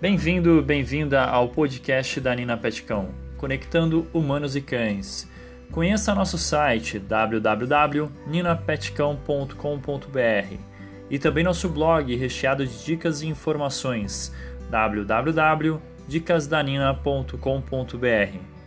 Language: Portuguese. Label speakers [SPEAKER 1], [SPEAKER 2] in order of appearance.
[SPEAKER 1] Bem-vindo, bem-vinda ao podcast da Nina Petcão, conectando humanos e cães. Conheça nosso site www.ninapetcão.com.br e também nosso blog recheado de dicas e informações www.dicasdanina.com.br.